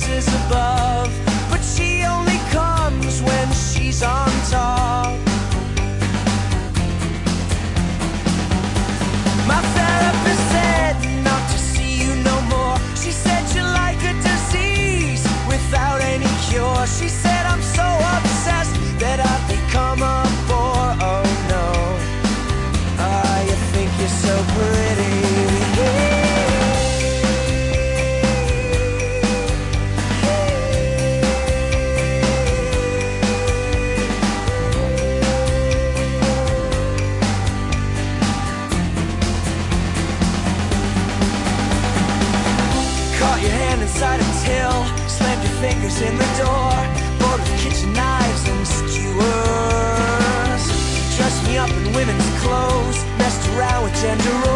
voices above. Fingers in the door, bored with kitchen knives and skewers. Dressed me up in women's clothes, messed around with gender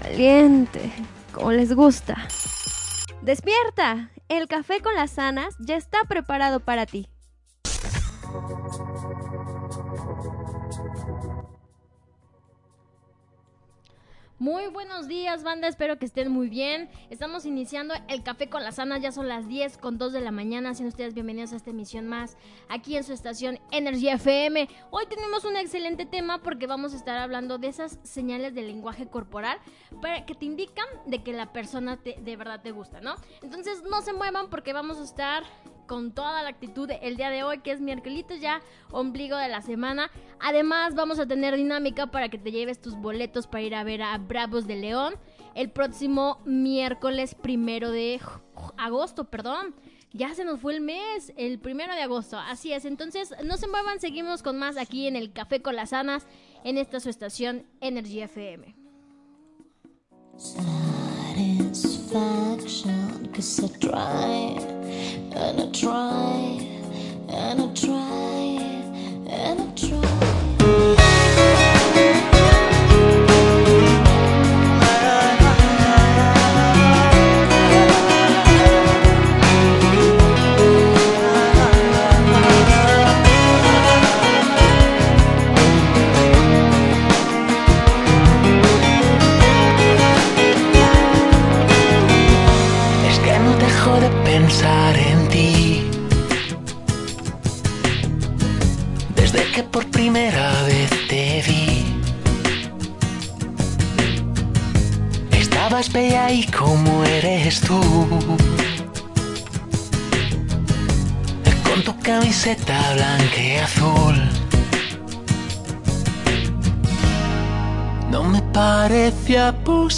caliente, como les gusta. Despierta, el café con las sanas ya está preparado para ti. Muy buenos días, banda. Espero que estén muy bien. Estamos iniciando el café con las sanas. Ya son las 10 con 2 de la mañana. Sean ustedes bienvenidos a esta emisión más aquí en su estación Energy FM. Hoy tenemos un excelente tema porque vamos a estar hablando de esas señales del lenguaje corporal para que te indican de que la persona te- de verdad te gusta, ¿no? Entonces no se muevan porque vamos a estar con toda la actitud el día de hoy, que es miércoles ya, ombligo de la semana. Además, vamos a tener dinámica para que te lleves tus boletos para ir a ver a Bravos de León el próximo miércoles primero de agosto, perdón. Ya se nos fue el mes, el primero de agosto. Así es. Entonces, no se muevan, seguimos con más aquí en el Café con las Anas, en esta su estación Energy FM. Satisfaction. Cause I try and I try and I try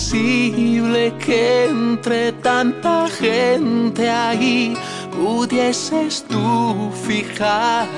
posible que entre tanta gente ahí. Pudieses tú fijar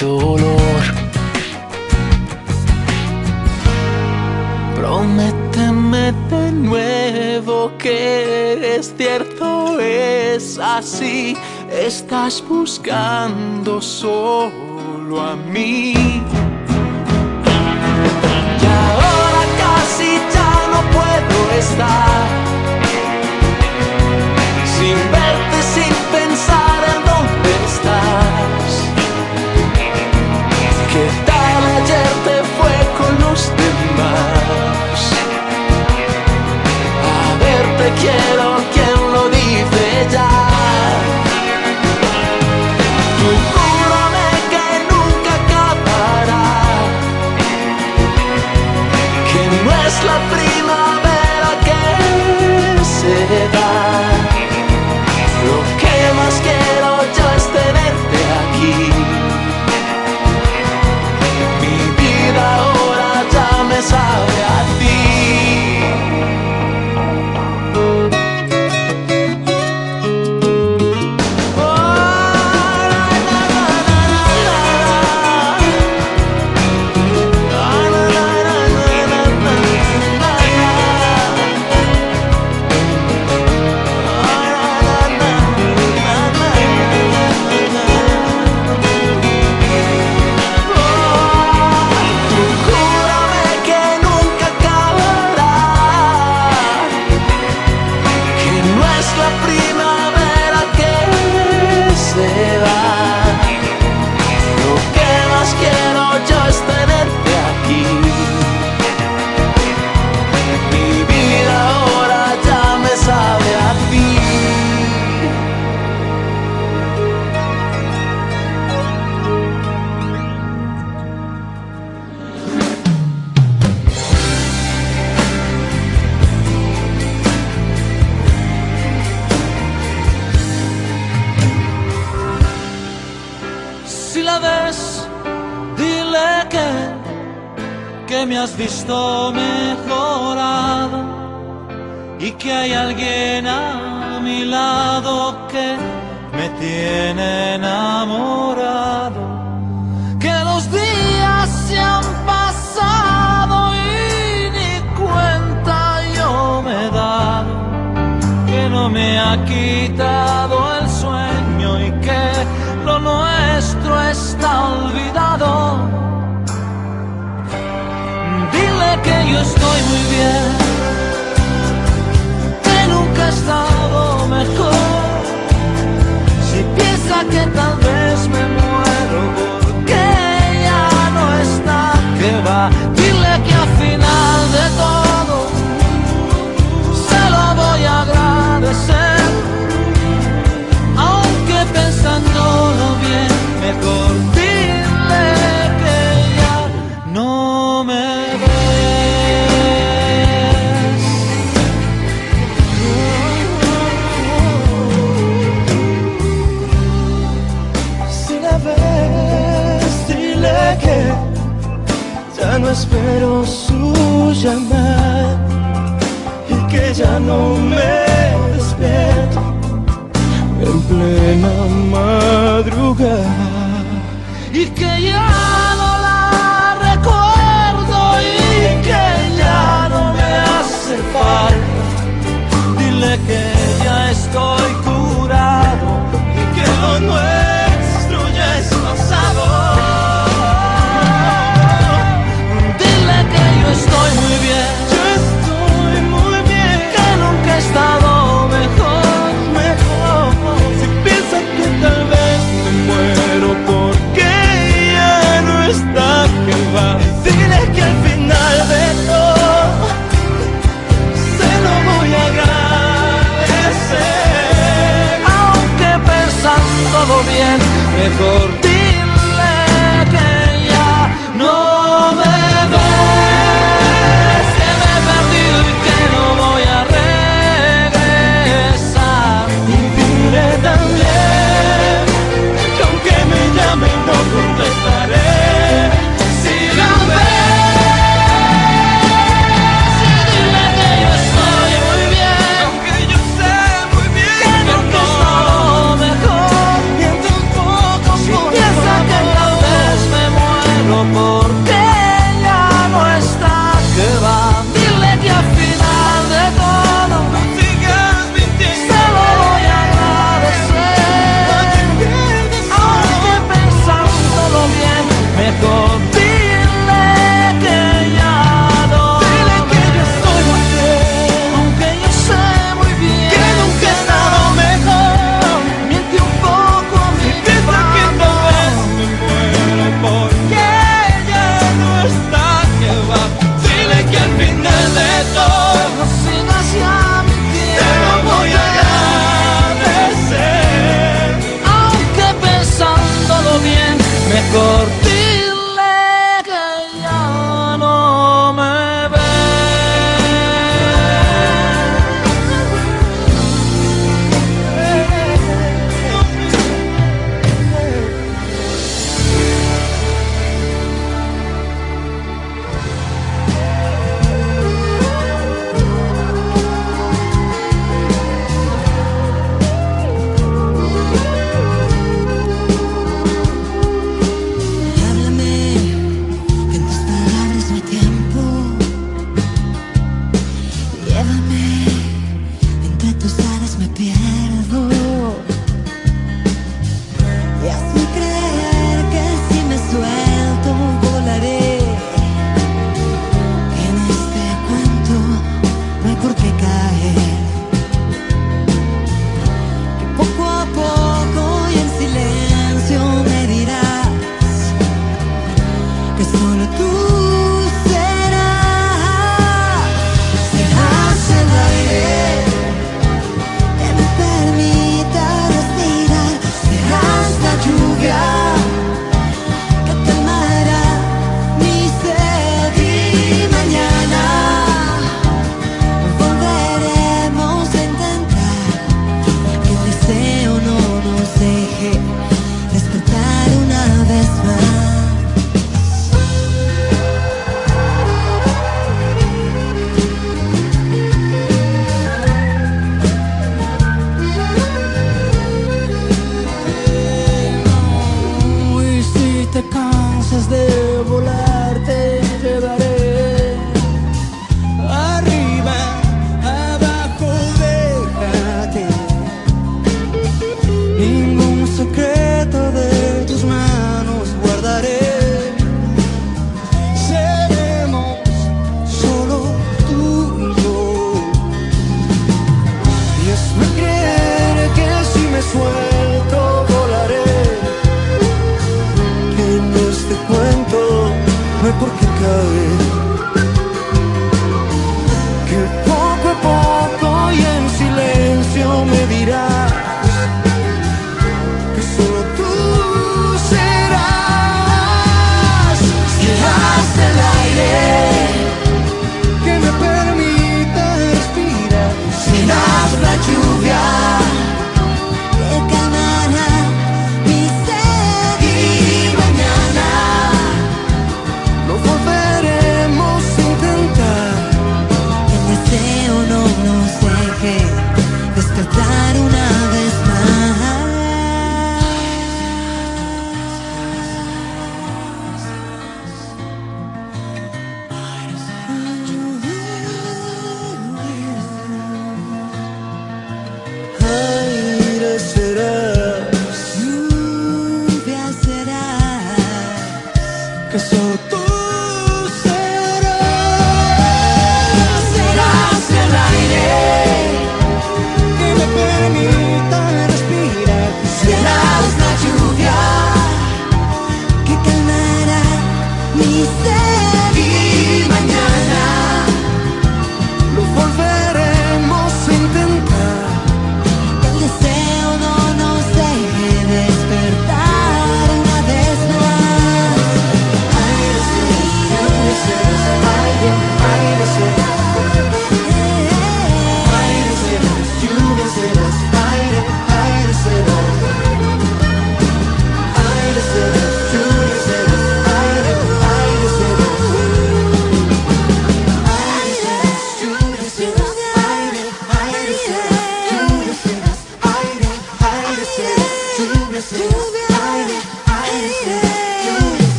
dolor. Prométeme de nuevo que es cierto, es así. Estás buscando solo a mí. Y ahora casi ya no puedo estar. quitado el sueño y que lo nuestro está olvidado. Dile que yo estoy muy bien, que nunca he estado mejor. Si piensa que tal llamar y que ya no me despierto en plena madrugada. Mejor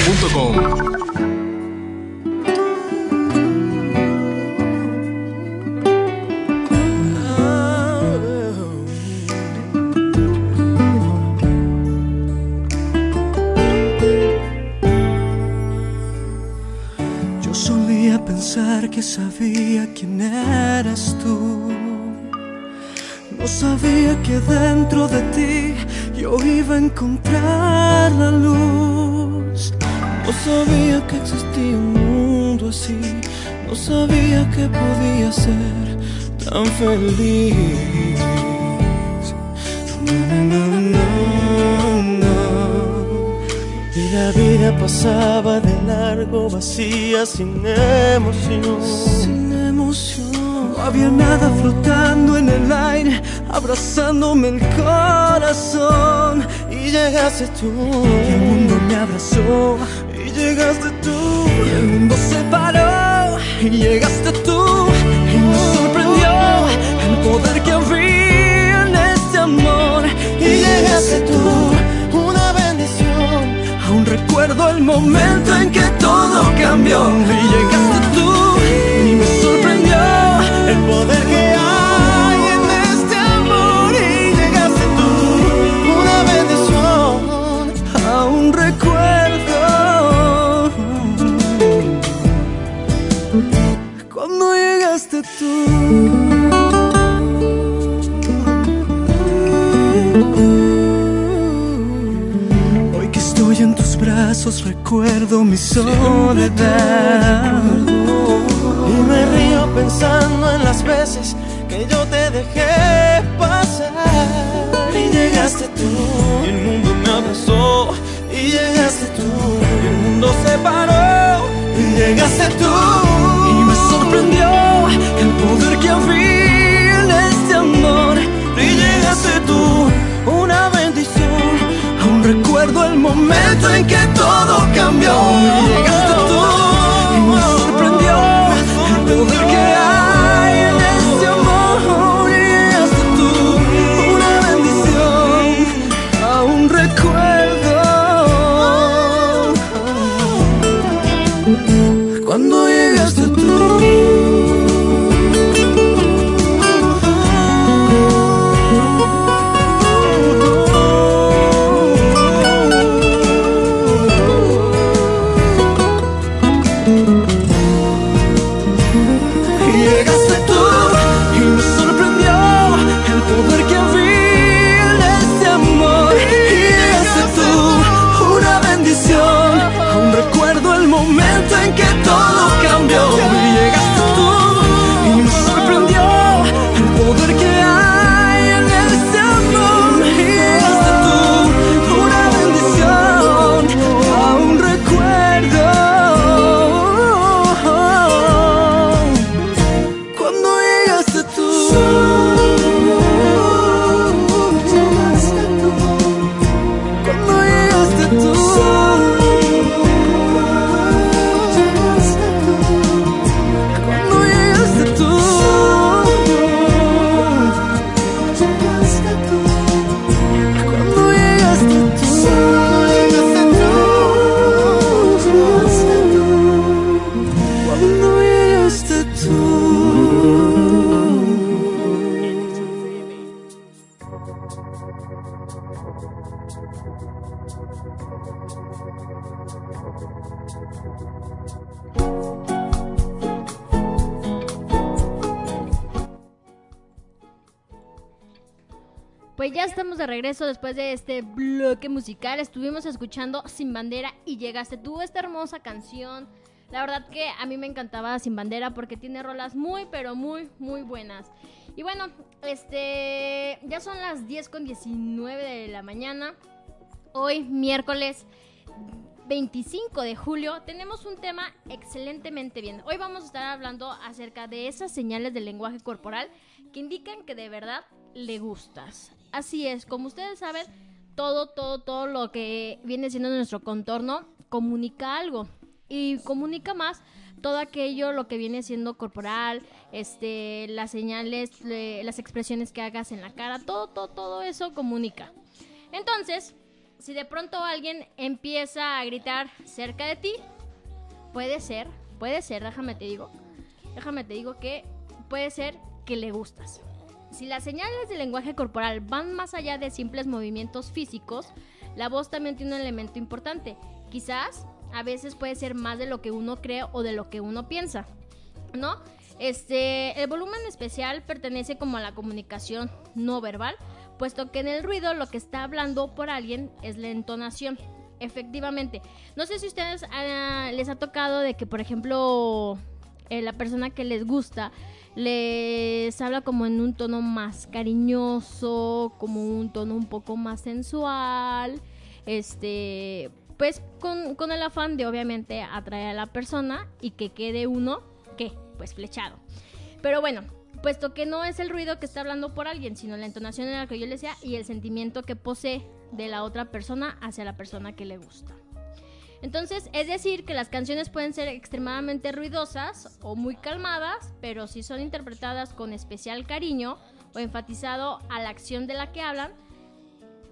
Estás No sabía que podía ser tan feliz. No, no, no, no. Y la vida pasaba de largo, vacía, sin emoción. Sin emoción. No había nada flotando en el aire, abrazándome el corazón. Y llegaste tú. Y el mundo me abrazó. Y llegaste tú. Y el mundo se paró. Y llegaste tú. Y me sorprendió el poder que había en este amor. Y llegaste tú. Una bendición. Aún recuerdo el momento en que todo cambió y llegaste tú y me sorprendió el poder que recuerdo mi soledad. Y me río pensando en las veces que yo te dejé pasar. Y llegaste tú, y el mundo me abrazó. Y llegaste tú, y el mundo se paró. Y llegaste tú, momento en que todo cambió. Que todo después de este bloque musical. Estuvimos escuchando Sin Bandera y llegaste tú esta hermosa canción. La verdad que a mí me encantaba Sin Bandera porque tiene rolas muy, pero muy, muy buenas. Y bueno, este ya son las 10 con 19 de la mañana. Hoy, miércoles 25 de julio, tenemos un tema excelentemente bien. Hoy vamos a estar hablando acerca de esas señales del lenguaje corporal que indican que de verdad le gustas. Así es, como ustedes saben, todo, todo, todo lo que viene siendo nuestro contorno comunica algo. Y comunica más todo aquello, lo que viene siendo corporal, este, las señales, le- las expresiones que hagas en la cara, todo, todo, todo eso comunica. Entonces, si de pronto alguien empieza a gritar cerca de ti, puede ser, puede ser, déjame te digo, déjame te digo que puede ser que le gustas. Si las señales del lenguaje corporal van más allá de simples movimientos físicos, la voz también tiene un elemento importante. Quizás a veces puede ser más de lo que uno cree o de lo que uno piensa, ¿no? Este, el volumen especial pertenece como a la comunicación no verbal, puesto que en el ruido lo que está hablando por alguien es la entonación. Efectivamente, no sé si ustedes ah, les ha tocado de que, por ejemplo, eh, la persona que les gusta les habla como en un tono más cariñoso, como un tono un poco más sensual, este, pues con, el afán de obviamente atraer a la persona y que quede uno, ¿qué? Pues flechado. Pero bueno, puesto que no es el ruido que está hablando por alguien, sino la entonación en la que yo le sea y el sentimiento que posee de la otra persona hacia la persona que le gusta. Entonces, es decir, que las canciones pueden ser extremadamente ruidosas o muy calmadas, pero si son interpretadas con especial cariño o enfatizado a la acción de la que hablan,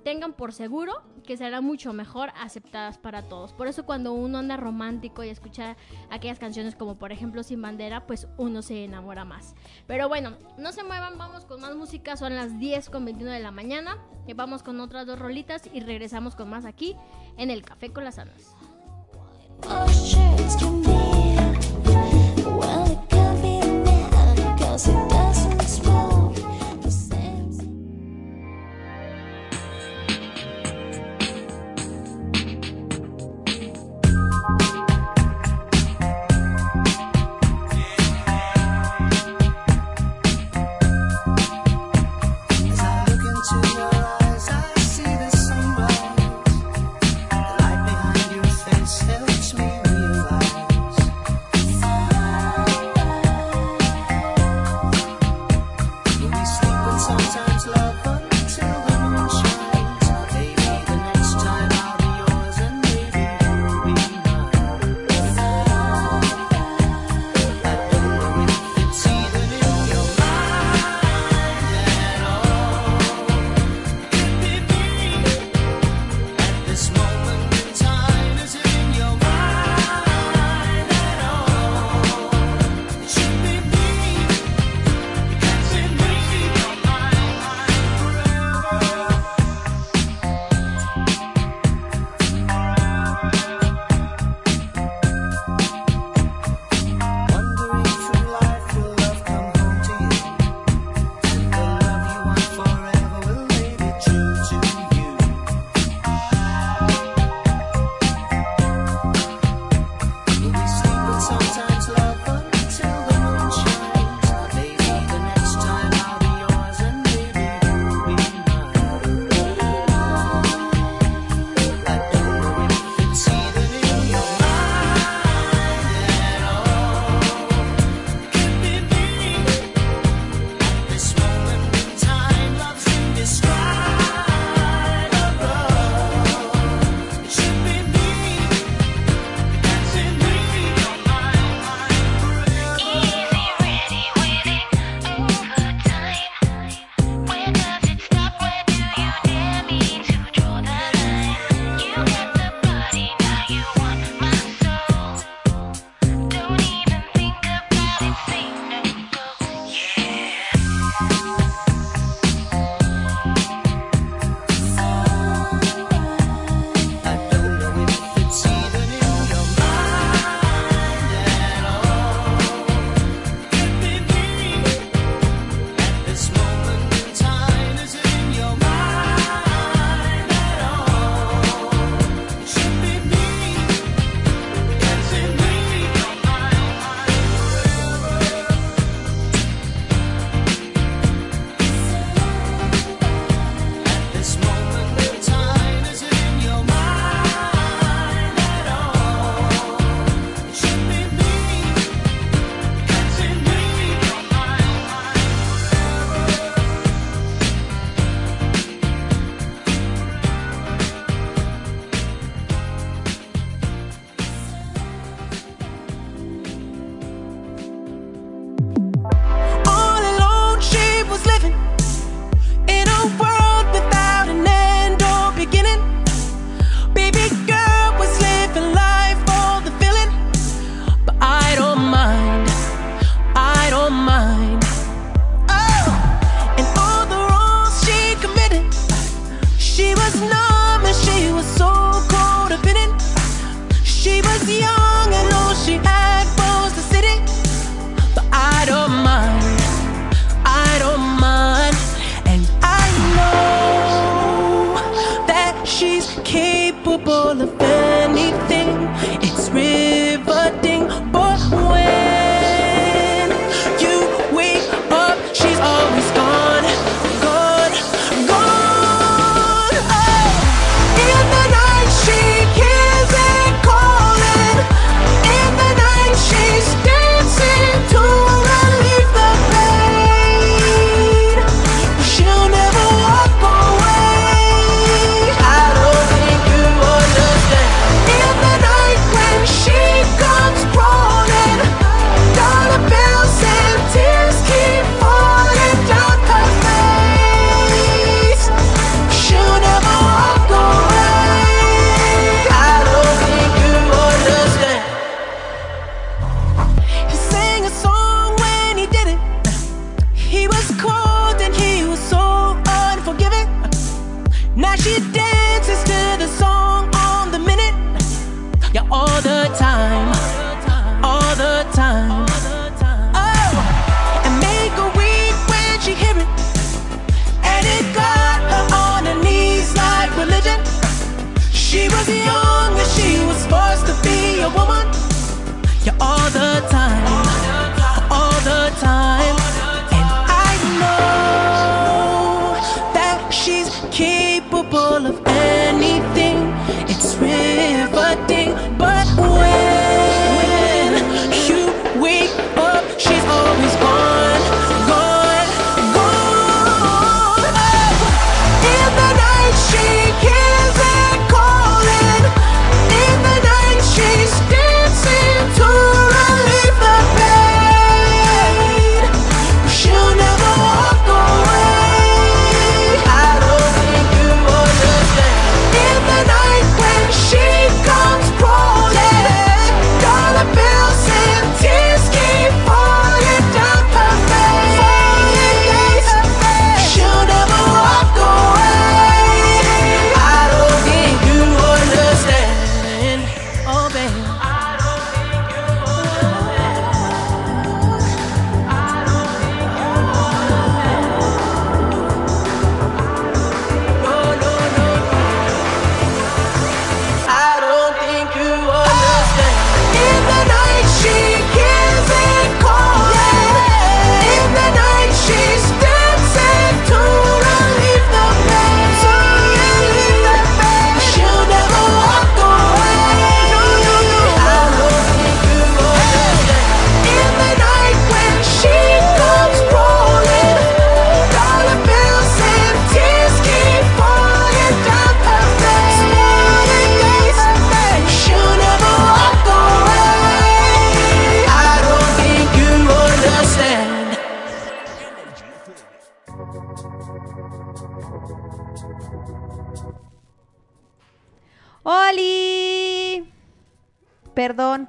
tengan por seguro que serán mucho mejor aceptadas para todos. Por eso cuando uno anda romántico y escucha aquellas canciones como por ejemplo Sin Bandera, pues uno se enamora más. Pero bueno, no se muevan, vamos con más música, son las 10 con 21 de la mañana. Vamos con otras dos rolitas y regresamos con más aquí en el Café con las Anas. Cause it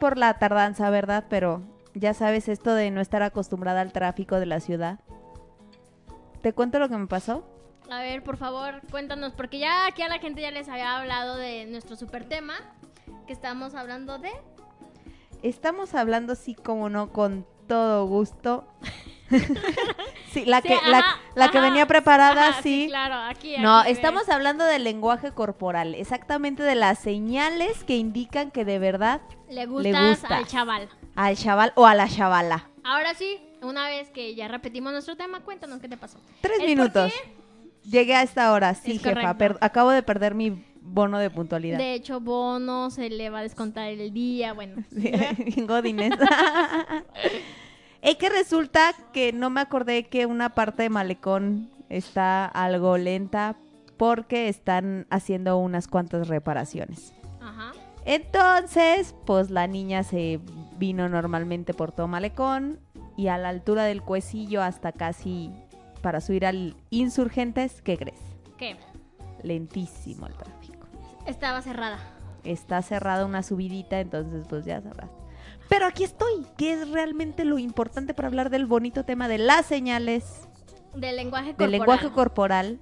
por la tardanza, ¿verdad? Pero ya sabes esto de no estar acostumbrada al tráfico de la ciudad. ¿Te cuento lo que me pasó? A ver, por favor, cuéntanos, porque ya aquí a la gente ya les había hablado de nuestro super tema, que estamos hablando de... Estamos hablando así como no, con todo gusto. sí, la Sí, que, la, ajá, la que ajá, venía preparada, ajá, sí. claro, aquí. No, aquí, estamos hablando del lenguaje corporal, exactamente de las señales que indican que de verdad Le le gustas gusta. al chaval. al chaval o a la chavala. Ahora sí, una vez que ya repetimos nuestro tema, cuéntanos qué te pasó. Tres ¿El minutos. Llegué a esta hora, sí, Es jefa. acabo de perder mi bono de puntualidad. De hecho, bono se le va a descontar el día, bueno. Godines. Es que resulta que no me acordé que una parte de Malecón está algo lenta porque están haciendo unas cuantas reparaciones. Ajá. Entonces, pues la niña se vino normalmente por todo Malecón y a la altura del cuecillo hasta casi para subir al Insurgentes, ¿qué crees? ¿Qué? Lentísimo el tráfico. Estaba cerrada. está cerrada una subidita, entonces pues ya sabrás. Pero aquí estoy, que es realmente lo importante para hablar del bonito tema de las señales, Del lenguaje corporal. del lenguaje corporal.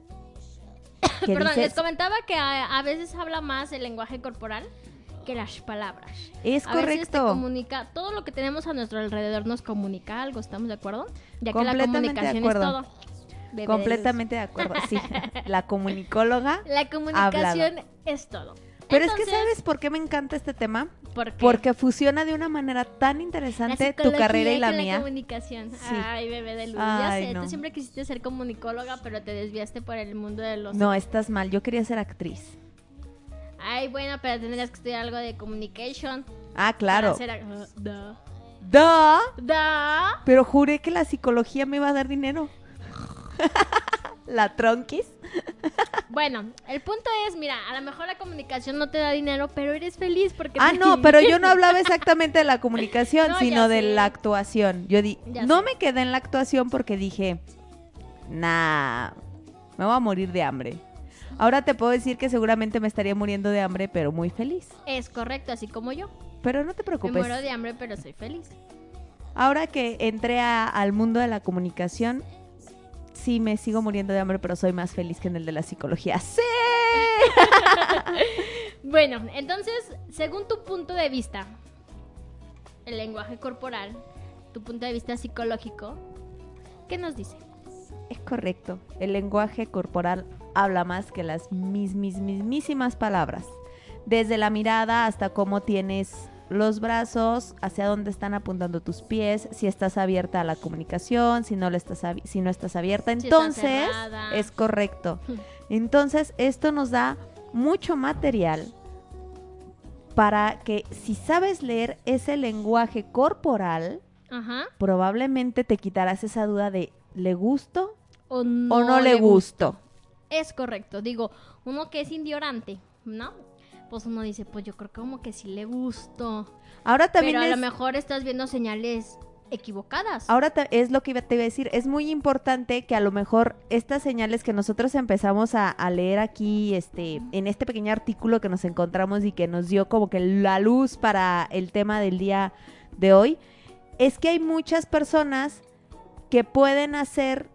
Perdón, les comentaba que a, a veces habla más el lenguaje corporal que las palabras. es A veces te correcto. comunica, todo lo que tenemos a nuestro alrededor nos comunica algo, ¿estamos de acuerdo? Ya que la comunicación es todo. Completamente de acuerdo, sí. La comunicóloga. La comunicación es todo. Pero es que ¿sabes por qué me encanta este tema? Porque fusiona de una manera tan La interesante tu carrera y la con mía. comunicación. Sí. Ay, bebé de luz. Ay, ya sé, no. tú siempre quisiste ser comunicóloga, pero te desviaste por el mundo de los... No, estás mal. Yo quería ser actriz. Ay, bueno, pero tendrías que estudiar algo de communication. Ah, claro. Para uh. Duh. Pero juré que la psicología me iba a dar dinero. la tronquis. Bueno, el punto es, mira, a lo mejor la comunicación no te da dinero, pero eres feliz porque... Ah, no, pero yo no hablaba exactamente de la comunicación, No, sino de la actuación. Yo di, Ya no me quedé en la actuación porque dije, nah, me voy a morir de hambre. Ahora te puedo decir que seguramente me estaría muriendo de hambre, pero muy feliz. Es correcto, así como yo. Pero no te Me preocupes. muero de hambre, pero soy feliz. Ahora que entré a- al mundo de la comunicación, sí me sigo muriendo de hambre, pero soy más feliz que en el de la psicología. ¡Sí! Bueno, entonces, según tu punto de vista, el lenguaje corporal, tu punto de vista psicológico, ¿qué nos dice? Es correcto. El lenguaje corporal habla más que las mis, mis, mismísimas palabras. Desde la mirada hasta cómo tienes los brazos, hacia dónde están apuntando tus pies, si estás abierta a la comunicación, si no, estás, si no estás abierta. Entonces, es correcto. Entonces, esto nos da mucho material para que si sabes leer ese lenguaje corporal, Ajá. probablemente te quitarás esa duda de ¿le gusto O no, o no le gusto? Es correcto. Digo, uno que es indiorante, ¿no? Pues uno dice, pues yo creo que como que sí le gusto. Ahora también Pero a es, lo mejor estás viendo señales equivocadas. ahora es lo que te iba a decir, es muy importante que a lo mejor estas señales que nosotros empezamos a, a leer aquí, este, en este pequeño artículo que nos encontramos y que nos dio como que la luz para el tema del día de hoy, es que hay muchas personas que pueden hacer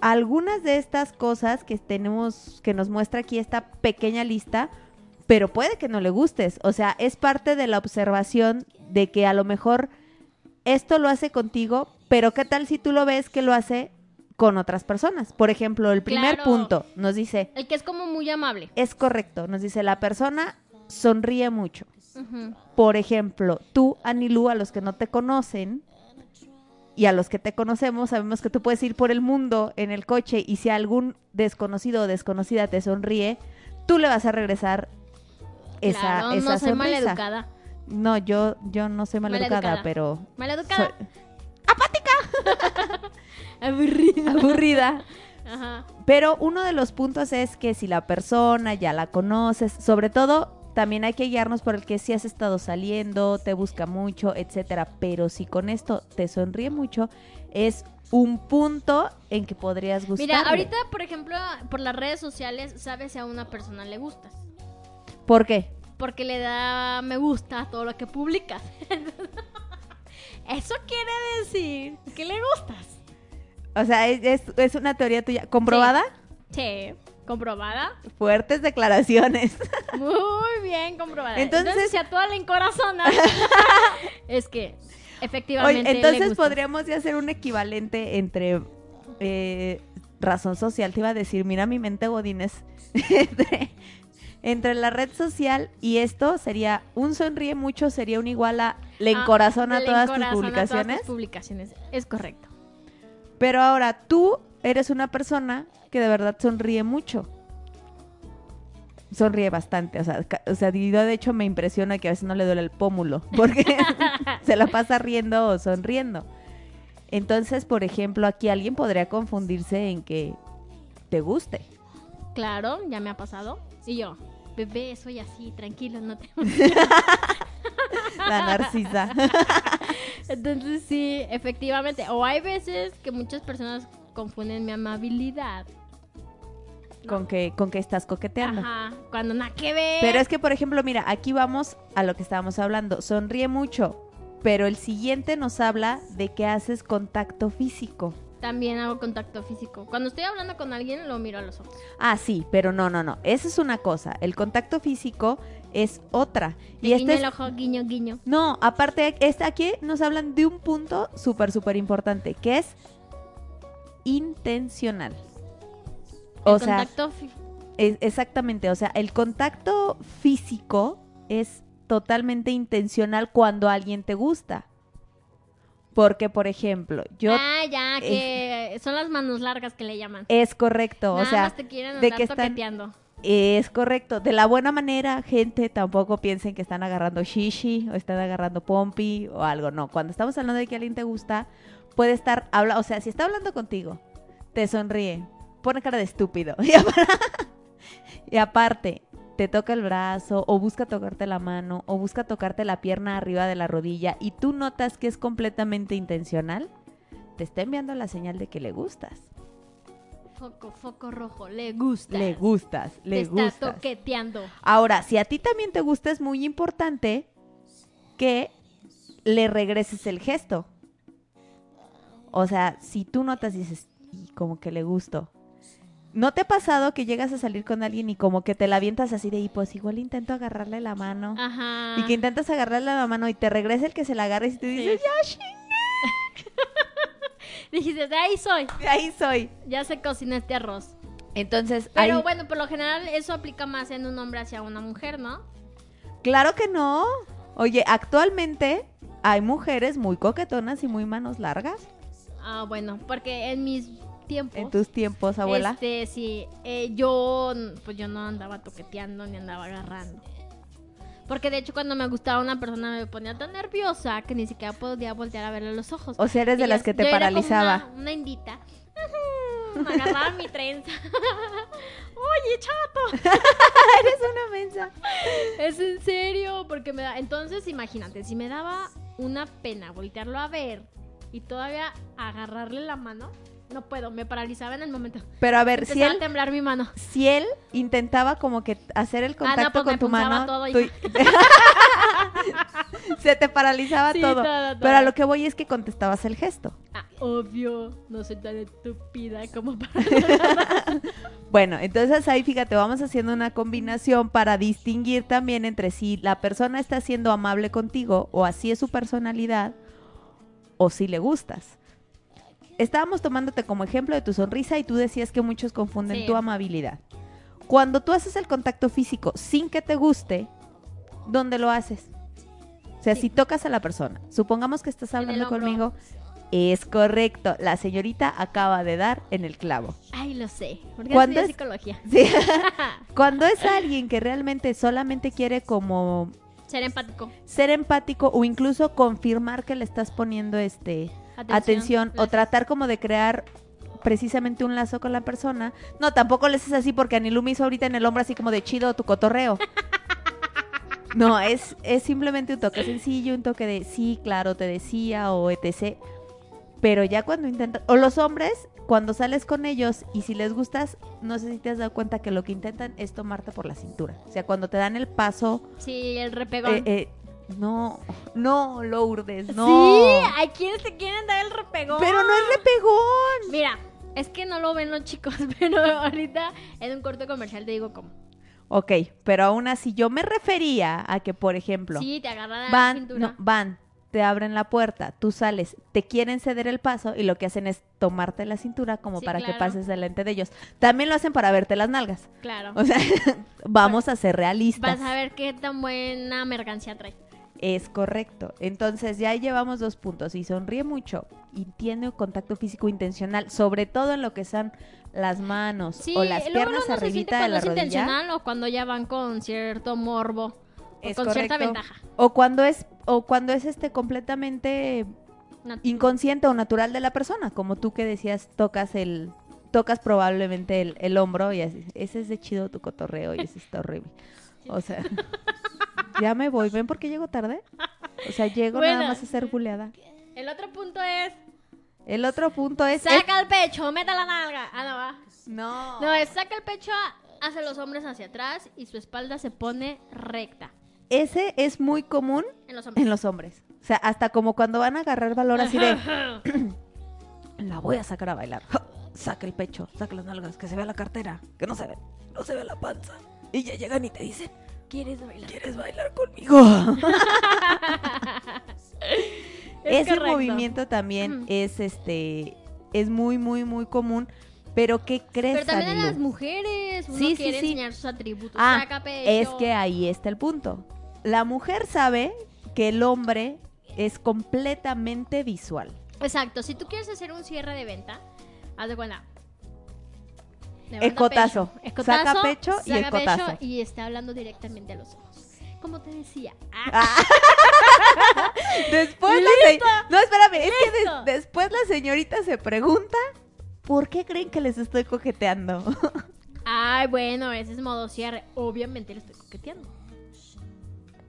algunas de estas cosas que tenemos, que nos muestra aquí esta pequeña lista, pero puede que no le gustes. O sea, es parte de la observación de que a lo mejor esto lo hace contigo, pero ¿qué tal si tú lo ves que lo hace con otras personas? Por ejemplo, el primer Claro. punto nos dice, El que es como muy amable. es correcto, nos dice, la persona sonríe mucho. Por ejemplo, tú, Anilú, a los que no te conocen y a los que te conocemos, sabemos que tú puedes ir por el mundo en el coche y si algún desconocido o desconocida te sonríe, tú le vas a regresar esa, claro, esa no soy maleducada. No, yo, yo no soy maleducada, Maleducada. pero Maleducada. soy Aburrida. aburrida. Ajá. Pero uno de los puntos es que si la persona ya la conoces, sobre todo también hay que guiarnos por el que si has estado saliendo, te busca mucho, etcétera. Pero si con esto te sonríe mucho, es un punto en que podrías gustar. Mira, ahorita, por ejemplo, por las redes sociales, sabes si a una persona le gustas. ¿Por qué? Porque le da me gusta a todo lo que publicas. Eso quiere decir que le gustas. O sea, es, es- es una teoría tuya comprobada. Sí, comprobada. Fuertes declaraciones. Muy bien comprobada. Entonces- Entonces, si a toda la encorazona, es que efectivamente. entonces podríamos ya hacer un equivalente entre eh, razón social. Te iba a decir, mira mi mente godines. entre, entre la red social y esto sería un sonríe mucho, sería un igual a le Ah, encorazona le todas tus publicaciones. todas tus publicaciones. Es correcto. Pero ahora tú eres una persona que de verdad sonríe mucho. Sonríe bastante, o sea, o sea, yo de hecho me impresiona que a veces no le duele el pómulo, porque se la pasa riendo o sonriendo. Entonces, por ejemplo, aquí alguien podría confundirse en que te guste. Claro, ya me ha pasado. Y yo, bebé, soy así, tranquilo, no te... La narcisa. Entonces sí, efectivamente. O hay veces que muchas personas confunden mi amabilidad. con que con que estás coqueteando. Ajá, cuando nada que ver. Pero es que, por ejemplo, mira, aquí vamos a lo que estábamos hablando. Sonríe mucho, pero el siguiente nos habla de que haces contacto físico. También hago contacto físico. Cuando estoy hablando con alguien, lo miro a los ojos. Ah, sí, pero no, no, no. Esa es una cosa. El contacto físico es otra. Te Y este es... el ojo, guiño, guiño. No, aparte, este aquí nos hablan de un punto súper, súper importante, que es intencional. El O sea, contacto es- exactamente, o sea, el contacto físico es totalmente intencional cuando alguien te gusta. Porque, por ejemplo, yo... Ah, ya, que son las manos largas que le llaman. Es correcto, Nada o sea, más te quieren de que están- es correcto. De la buena manera, gente, tampoco piensen que están agarrando shishi o están agarrando pompi o algo. No, cuando estamos hablando de que alguien te gusta, puede estar habla, o sea, si está hablando contigo, te sonríe, pone cara de estúpido. Y, apar- y aparte, te toca el brazo o busca tocarte la mano o busca tocarte la pierna arriba de la rodilla y tú notas que es completamente intencional, te está enviando la señal de que le gustas. Foco, foco rojo, le gusta. Le gustas, le Te está gustas. toqueteando. Ahora, si a ti también te gusta, es muy importante que le regreses el gesto. O sea, si tú notas, dices, "Y como que le gusto. ¿No te ha pasado que llegas a salir con alguien y como que te la avientas así de, y pues igual intento agarrarle la mano? Ajá. Y que intentas agarrarle la mano y te regresa el que se la agarre y tú dices, Sí. Dijiste, de ahí soy. ya, de ahí soy. Ya se cocinó este arroz. Entonces, Pero ahí- bueno, por lo general eso aplica más en un hombre hacia una mujer, ¿no? claro que no. Oye, actualmente hay mujeres muy coquetonas y muy manos largas. Ah, bueno, porque en mis tiempos. En tus tiempos, abuela. Este, sí, eh, yo, pues yo no andaba toqueteando ni andaba agarrando. Porque de hecho cuando me gustaba una persona me ponía tan nerviosa que ni siquiera podía voltear a verle los ojos. O sea, eres de las que te yo era como paralizaba. Una, una indita. Me agarraba mi trenza. Oye, chato. Eres una mensa. Es en serio, porque me da. Entonces, imagínate, si me daba una pena voltearlo a ver y todavía agarrarle la mano, no puedo, me paralizaba en el momento. Pero a ver, si él, a temblar mi mano. si él intentaba como que hacer el contacto pues me con tu mano, todo, tú- se te paralizaba Sí, todo. todo, todo. Pero a lo que voy es que contestabas el gesto. Ah, obvio, no soy tan estúpida como para. Bueno, entonces ahí fíjate, vamos haciendo una combinación para distinguir también entre si la persona está siendo amable contigo o así es su personalidad o si le gustas. Estábamos tomándote como ejemplo de tu sonrisa y tú decías que muchos confunden Sí. tu amabilidad. Cuando tú haces el contacto físico sin que te guste, ¿dónde lo haces? O sea, Sí. si tocas a la persona, supongamos que estás hablando conmigo, es correcto, la señorita acaba de dar en el clavo. Ay, lo sé. Porque ¿Cuándo estudié es- psicología. Sí. Cuando es alguien que realmente solamente quiere como Ser empático. ser empático o incluso confirmar que le estás poniendo este atención, o tratar como de crear precisamente un lazo con la persona. No, tampoco le haces así porque Anilu me hizo ahorita en el hombro así como de chido tu cotorreo. No, es, es simplemente un toque sencillo, un toque de sí, claro, te decía o etc. Pero ya cuando intentan, o los hombres, cuando sales con ellos y si les gustas, no sé si te has dado cuenta que lo que intentan es tomarte por la cintura. O sea, cuando te dan el paso, Sí, el repegón. eh, eh, no, no, Lourdes, no. Sí, hay quienes te quieren dar el repegón. Pero no es repegón. Mira, es que no lo ven los chicos, pero ahorita en un corto comercial te digo cómo. Ok, pero aún así yo me refería a que, por ejemplo, Sí, te agarran la van, cintura. no, van, te abren la puerta, tú sales, te quieren ceder el paso y lo que hacen es tomarte la cintura como Sí, para que pases delante de ellos. También lo hacen para verte las nalgas. Claro. O sea, vamos a ser realistas. Vas a ver qué tan buena mercancía trae. Es correcto. Entonces ya llevamos dos puntos. Y sonríe mucho y tiene contacto físico intencional, sobre todo en lo que son las manos Sí, o las piernas arribita de la es rodilla. intencional o cuando ya van con cierto morbo. Es con cierta correcto. ventaja. O cuando es o cuando es este completamente Nat- inconsciente o natural de la persona, como tú que decías, tocas el tocas probablemente el, el hombro y así, ese es de chido tu cotorreo y ese está horrible. O sea, ya me voy, ¿ven por qué llego tarde? O sea, llego Bueno. nada más a ser buleada. El otro punto es, El otro punto es... saca el pecho, meta la nalga. Ah, no va. No. No, es saca el pecho hace los hombres hacia atrás y su espalda se pone recta. Ese es muy común En los hombres. en los hombres. O sea, hasta como cuando van a agarrar valor así de... La voy a sacar a bailar. Saca el pecho, saca las nalgas, que se vea la cartera, que no se ve, no se ve la panza. Y ya llegan y te dicen, ¿Quieres bailar? ¿quieres bailar conmigo? Es Ese correcto. movimiento también es este es muy, muy, muy común. Pero ¿qué crees, Pero también a las mujeres. Uno Sí, sí, quiere sí. enseñar sus atributos. Ah, Saca pecho. es que ahí está el punto. La mujer sabe que el hombre es completamente visual. Exacto. Si tú quieres hacer un cierre de venta, haz de cuenta. Escotazo. pecho, escotazo, Saca pecho y saca pecho escotazo. y está hablando directamente a los ojos. Como te decía. Ah, Ah. Después la. No, espérame, es que después la señorita se pregunta ¿por qué creen que les estoy coqueteando? Ay, bueno, ese es modo cierre. Obviamente le estoy coqueteando.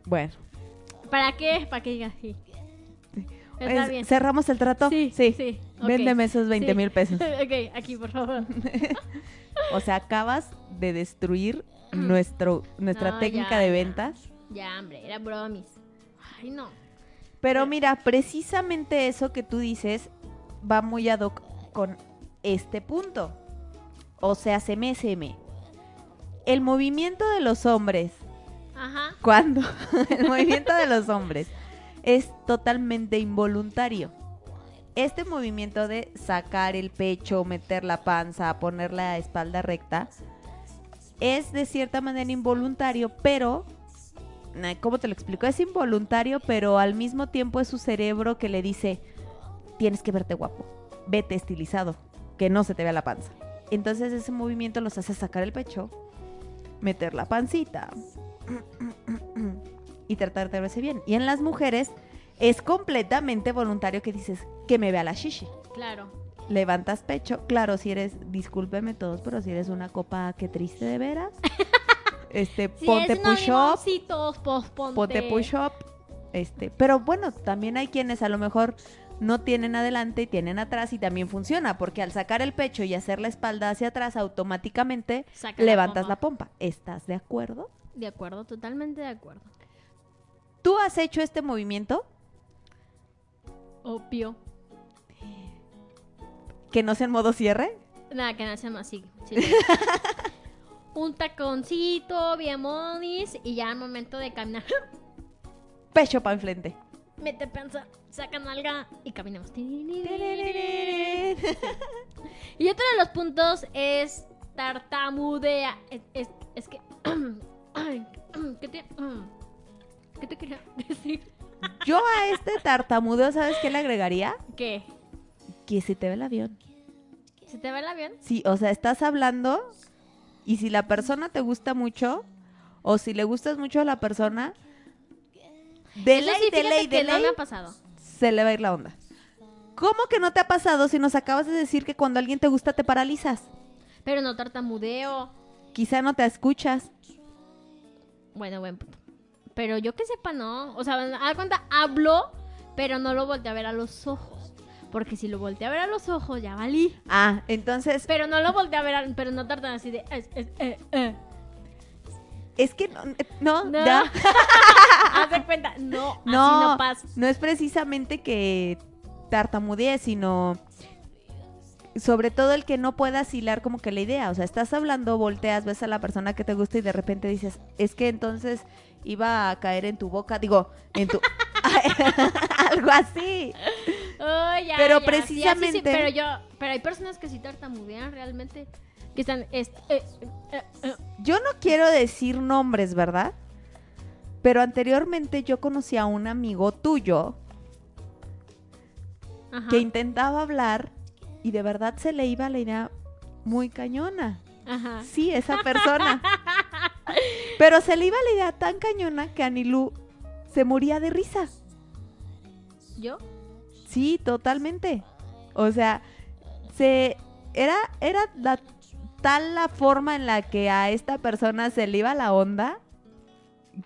Bueno, ¿Para qué? Para que diga sí. Está es- bien. cerramos el trato. Sí, sí. ok. Véndeme esos 20 Sí. mil pesos. ok, aquí, por favor. O sea, acabas de destruir nuestro, nuestra No, técnica ya, de ya. ventas. Ya, hombre, era bromis. Ay, no. Pero mira, precisamente eso que tú dices va muy ad hoc con este punto. O sea, me. El movimiento de los hombres, Cuando el movimiento de los hombres es totalmente involuntario. Este movimiento de sacar el pecho, meter la panza, poner la espalda recta, es de cierta manera involuntario, pero eh, ¿cómo te lo explico? Es involuntario, pero al mismo tiempo es su cerebro que le dice, tienes que verte guapo, vete estilizado, que no se te vea la panza. Entonces ese movimiento los hace sacar el pecho, meter la pancita y tratar de verse bien. Y en las mujeres es completamente voluntario que dices, que me vea la shishi. Claro. Levantas pecho, claro, si eres, discúlpeme todos, pero si eres una copa que triste de veras, este, Si ponte es push up, pues ponte. ponte push up, este, pero bueno, también hay quienes a lo mejor no tienen adelante y tienen atrás y también funciona, porque al sacar el pecho y hacer la espalda hacia atrás, automáticamente Saca la levantas pompa. la pompa. ¿Estás de acuerdo? De acuerdo, totalmente de acuerdo. ¿Tú has hecho este movimiento? Obvio. Que no sea en modo cierre. Nada, que no hacemos así. sí. Un taconcito, bien monis, y ya al momento de caminar, Pecho para enfrente. mete panza, saca nalga y caminamos. Y otro de los puntos es tartamudea. Es, es- es que. Ay, ¿qué te, ¿Qué te quería decir? Yo a este tartamudeo, ¿sabes qué le agregaría? ¿Qué? Que se te ve el avión. ¿Se te va el avión? Sí, o sea, estás hablando y si la persona te gusta mucho o si le gustas mucho a la persona, de ley, sí, de ley, de no ley, me ha pasado. se le va a ir la onda. ¿Cómo que no te ha pasado si nos acabas de decir que cuando alguien te gusta te paralizas? Pero no tartamudeo. Quizá no te escuchas. Bueno, buen punto. Pero yo que sepa, no. O sea, a cuenta, hablo, pero no lo volteé a ver a los ojos. Porque si lo volteé a ver a los ojos, ya valí. Ah, entonces, Pero no lo volteé a ver, a- pero no tardan así de. es- es- eh, eh. es que no, no, No. ya. Haz de cuenta, no, No, así no pasa. no es precisamente que tartamudees, sino sobre todo el que no puedas hilar como que la idea. O sea, estás hablando, volteas, ves a la persona que te gusta y de repente dices, es que entonces iba a caer en tu boca, digo, en tu... Algo así. Oh, ya, Pero ya, sí, así sí, precisamente- pero yo, pero hay personas que sí tartamudean realmente. Que están. est- eh, eh, eh, Yo no quiero decir nombres, ¿verdad? Pero anteriormente yo conocí a un amigo tuyo ajá. que intentaba hablar y de verdad se le iba la idea muy cañona. Ajá. Sí, esa persona. Pero se le iba la idea tan cañona que Anilú se moría de risa. ¿Yo? Sí, totalmente. O sea, se era era la, tal la forma en la que a esta persona se le iba la onda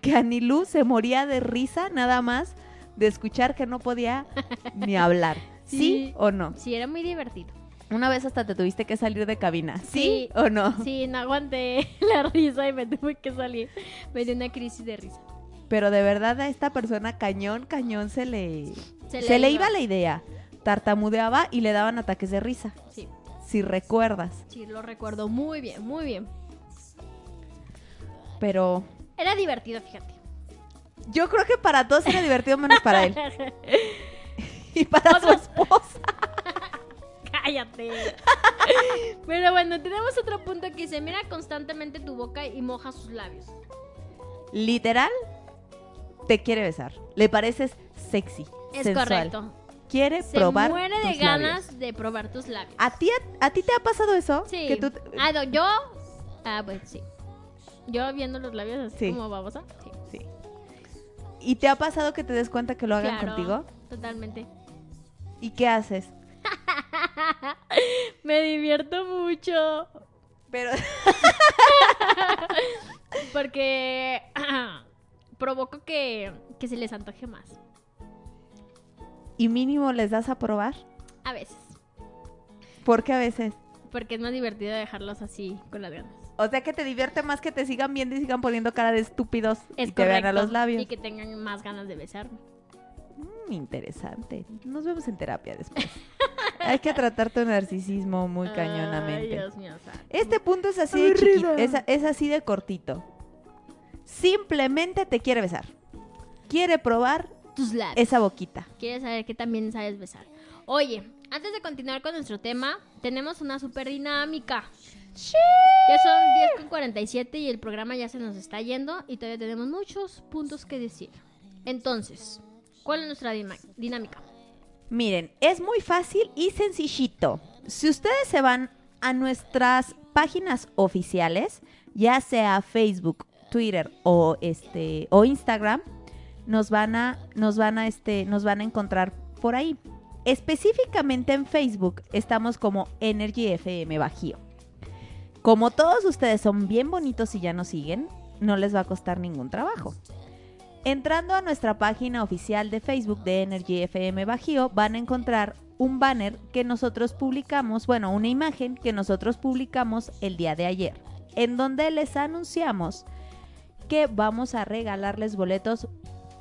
que Anilú se moría de risa nada más de escuchar que no podía ni hablar. ¿Sí, o no? Sí, era muy divertido. Una vez hasta te tuviste que salir de cabina. ¿Sí, Sí. o no? Sí, no aguanté la risa y me tuve que salir. Me dio una crisis de risa. Pero de verdad a esta persona cañón, cañón se le... Se Se, le le iba. iba la idea. Tartamudeaba y le daban ataques de risa. Sí, Si recuerdas. sí, lo recuerdo muy bien, muy bien. Pero Era divertido, fíjate. yo creo que para todos era divertido menos para él. Y para su esposa. Cállate. Pero bueno, tenemos otro punto que dice, mira constantemente tu boca y moja sus labios. Literal, te quiere besar. Le pareces sexy. Es sensual. correcto. Quiere Se probar muere de tus ganas labios. de probar tus labios. ¿A ti, a, a ti te ha pasado eso? Sí. Que tú, Ah, no, yo... Ah, pues sí. Yo viendo los labios así Sí. como babosa. Sí. Sí. ¿Y te ha pasado que te des cuenta que lo hagan Claro, contigo? Totalmente. ¿Y qué haces? Me divierto mucho. Pero Porque provoco que, que se les antoje más. y mínimo les das a probar, A veces. porque a veces, Porque es más divertido dejarlos así con las ganas. o sea que te divierte más que te sigan viendo y sigan poniendo cara de estúpidos Es y te vean a los labios. Y que tengan más ganas de besarme. Mm, interesante. Nos vemos en terapia después. Hay que tratar tu narcisismo muy Ay, cañonamente. Dios mío, santo. Este punto es así de chiquito, es, es así de cortito. Simplemente te quiere besar. Quiere probar Tus labios. esa boquita. Quieres saber que también sabes besar. Oye, antes de continuar con nuestro tema, tenemos una super dinámica. Ya son 10 con 47 y el programa ya se nos está yendo y todavía tenemos muchos puntos que decir. Entonces, ¿cuál es nuestra dinámica? Miren, es muy fácil y sencillito. Si ustedes se van a nuestras páginas oficiales, ya sea Facebook, Twitter o este o Instagram, nos van a nos van a este nos van a encontrar por ahí. Específicamente en Facebook estamos como Energy FM Bajío. Como todos ustedes son bien bonitos y ya nos siguen, no les va a costar ningún trabajo. Entrando a nuestra página oficial de Facebook de Energy FM Bajío, van a encontrar un banner que nosotros publicamos, bueno, una imagen que nosotros publicamos el día de ayer, en donde les anunciamos que vamos a regalarles boletos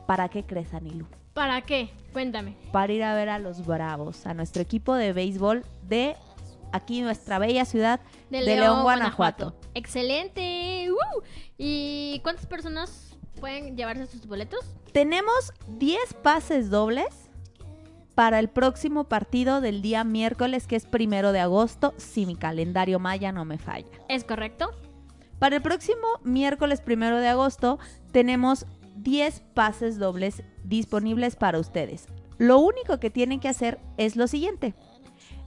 para que crees, Anilu, ¿Para qué? Cuéntame. para ir a ver a los Bravos, a nuestro equipo de béisbol de aquí nuestra bella ciudad De, de León, Guanajuato. Excelente. ¡Uh! ¿Y cuántas personas pueden llevarse sus boletos? Tenemos 10 pases dobles para el próximo partido del día miércoles, que es primero de agosto, si mi calendario maya no me falla. ¿Es correcto? Para el próximo miércoles primero de agosto, tenemos 10 pases dobles disponibles para ustedes. Lo único que tienen que hacer es lo siguiente.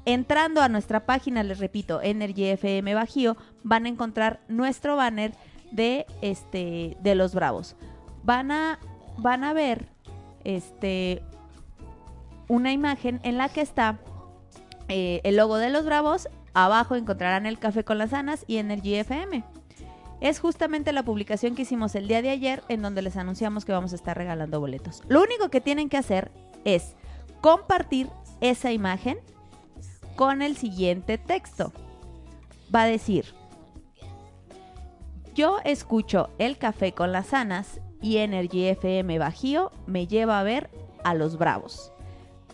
Entrando a nuestra página, les repito, Energy FM Bajío, van a encontrar nuestro banner de este de los Bravos. Van a van a ver este una imagen en la que está eh, el logo de los Bravos. Abajo encontrarán el café con las anas y Energy FM. Es justamente la publicación que hicimos el día de ayer en donde les anunciamos que vamos a estar regalando boletos. Lo único que tienen que hacer es compartir esa imagen con el siguiente texto. Va a decir, yo escucho el café con las anas y Energy FM Bajío me lleva a ver a los bravos.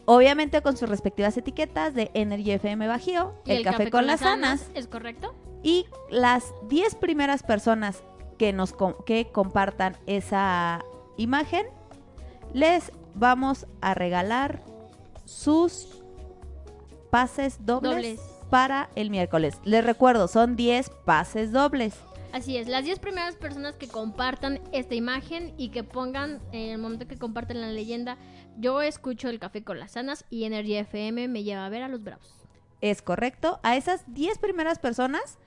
Obviamente con sus respectivas etiquetas de Energy FM Bajío, ¿Y el, café, con, las anas ¿Es correcto? y las 10 primeras personas que nos com- que compartan esa imagen les vamos a regalar sus pases dobles, Dobles. para el miércoles. Les recuerdo, son 10 pases dobles. Así es, las 10 primeras personas que compartan esta imagen y que pongan en el momento que comparten la leyenda, yo escucho el café con las sanas y Energy FM me lleva a ver a los bravos. Es correcto. A esas 10 primeras personas